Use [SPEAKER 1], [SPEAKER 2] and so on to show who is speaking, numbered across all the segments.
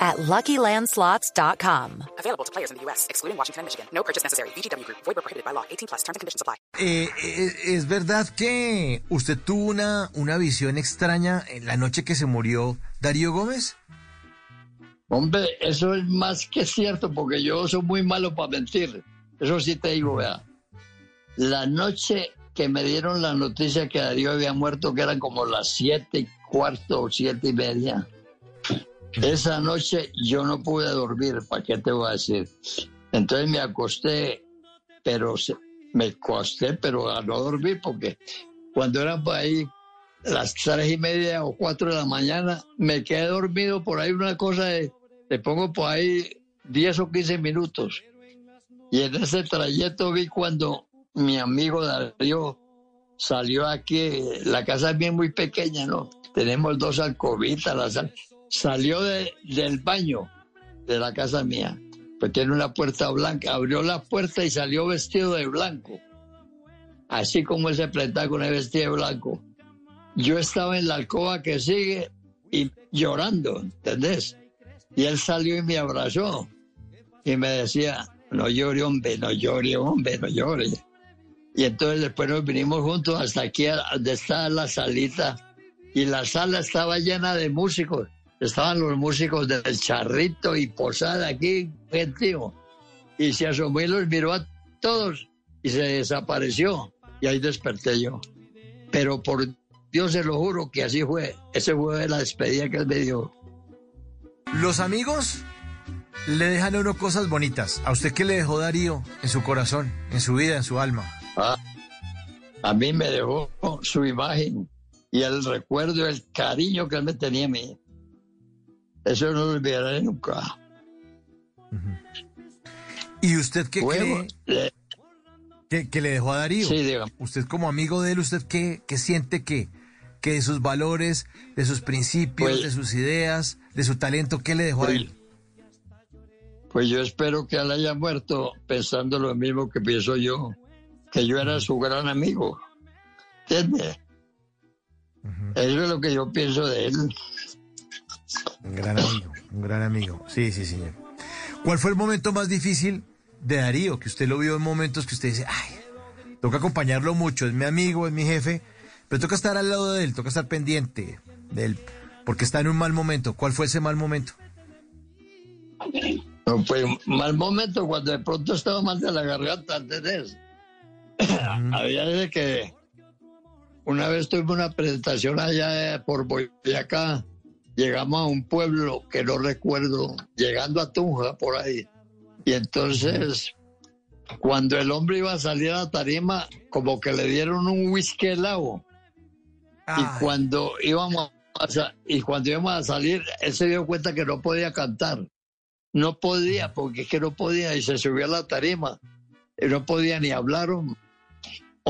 [SPEAKER 1] at LuckyLandSlots.com.
[SPEAKER 2] Available to players in the U.S., excluding Washington and Michigan. No purchase necessary. VGW Group. Void where prohibited by law. 18 plus. Terms and conditions apply.
[SPEAKER 3] Eh, eh, ¿Es verdad que usted tuvo una, una visión extraña en la noche que se murió Darío Gómez?
[SPEAKER 4] Hombre, eso es más que cierto, porque yo soy muy malo para mentir. Eso sí te digo, vea. La noche que me dieron la noticia que Darío había muerto, que eran como las siete y cuarto o siete y media, esa noche yo no pude dormir, ¿para qué te voy a decir? Entonces me acosté, pero me acosté, pero a no dormir, porque cuando eran por ahí las tres y media o cuatro de la mañana, me quedé dormido por ahí una cosa de, le pongo por ahí 10 o 15 minutos. Y en ese trayecto vi cuando mi amigo Darío salió aquí, la casa es bien muy pequeña, ¿no? Tenemos dos alcobitas, la sal- salió de- del baño de la casa mía, pues tiene una puerta blanca, abrió la puerta y salió vestido de blanco, así como ese con el vestido de blanco. Yo estaba en la alcoba que sigue y llorando, ¿entendés? Y él salió y me abrazó y me decía, no llore, hombre, no llore, hombre, no llore. Y entonces después nos vinimos juntos hasta aquí, donde está la salita. Y la sala estaba llena de músicos. Estaban los músicos del Charrito y Posada aquí, gentío. Y se asomó y los miró a todos y se desapareció. Y ahí desperté yo. Pero por Dios se lo juro que así fue. Ese fue la despedida que él me dio.
[SPEAKER 3] Los amigos le dejan a uno cosas bonitas. ¿A usted qué le dejó Darío en su corazón, en su vida, en su alma?
[SPEAKER 4] Ah, a mí me dejó su imagen y el recuerdo, el cariño que él me tenía a mí. Eso no lo olvidaré nunca.
[SPEAKER 3] ¿Y usted qué
[SPEAKER 4] Luego,
[SPEAKER 3] cree
[SPEAKER 4] le-
[SPEAKER 3] que, que le dejó a Darío?
[SPEAKER 4] Sí.
[SPEAKER 3] Usted como amigo de él, ¿usted qué, qué siente que, que de sus valores, de sus principios,
[SPEAKER 4] Pues-
[SPEAKER 3] de sus ideas, de su talento, qué le dejó a él?
[SPEAKER 4] Pues yo espero que él haya muerto pensando lo mismo que pienso yo, que yo era su gran amigo. ¿Entiendes? Eso es lo que yo pienso de él.
[SPEAKER 3] Un gran amigo, un gran amigo. Sí, sí, señor. ¿Cuál fue el momento más difícil de Darío? Que usted lo vio en momentos que usted dice, ay, toca acompañarlo mucho, es mi amigo, es mi jefe, pero toca estar al lado de él, toca estar pendiente de él, porque está en un mal momento. ¿Cuál fue ese mal momento?
[SPEAKER 4] No, pues mal momento cuando de pronto estaba mal de la garganta, ¿entendés? Había de que una vez tuve una presentación allá por Boyacá, llegamos a un pueblo que no recuerdo, llegando a Tunja por ahí. Y entonces, cuando el hombre iba a salir a la tarima, como que le dieron un whisky helado. Y cuando íbamos a, y cuando íbamos a salir, él se dio cuenta que no podía cantar. No podía, porque es que no podía, y se subió a la tarima. Y no podía ni hablar.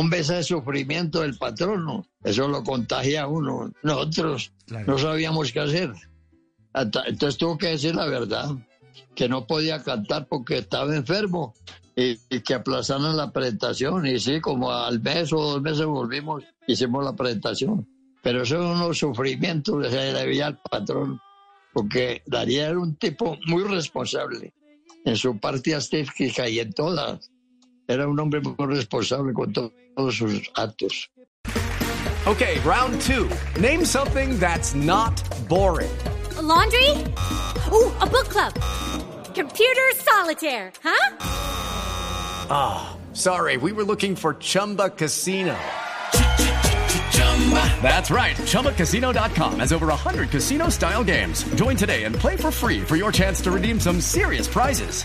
[SPEAKER 4] Un beso de sufrimiento del patrono. Eso lo contagia a uno. Nosotros
[SPEAKER 3] claro.
[SPEAKER 4] no sabíamos qué hacer. Hasta- Entonces tuvo que decir la verdad, que no podía cantar porque estaba enfermo y, y que aplazaron la presentación. Y sí, como al mes o dos meses volvimos, hicimos la presentación. Pero eso es unos sufrimientos que se debía al patrón, porque Darío era un tipo muy responsable en su parte artística y en todas. Era un hombre muy responsable con to- todos sus actos.
[SPEAKER 5] Okay, round two. Name something that's not boring.
[SPEAKER 6] A laundry? Ooh, a book club. Computer solitaire, huh?
[SPEAKER 5] Ah, sorry, we were looking for Chumba Casino. That's right. ChumbaCasino.com has over 100 casino style games. Join today and play for free for your chance to redeem some serious prizes.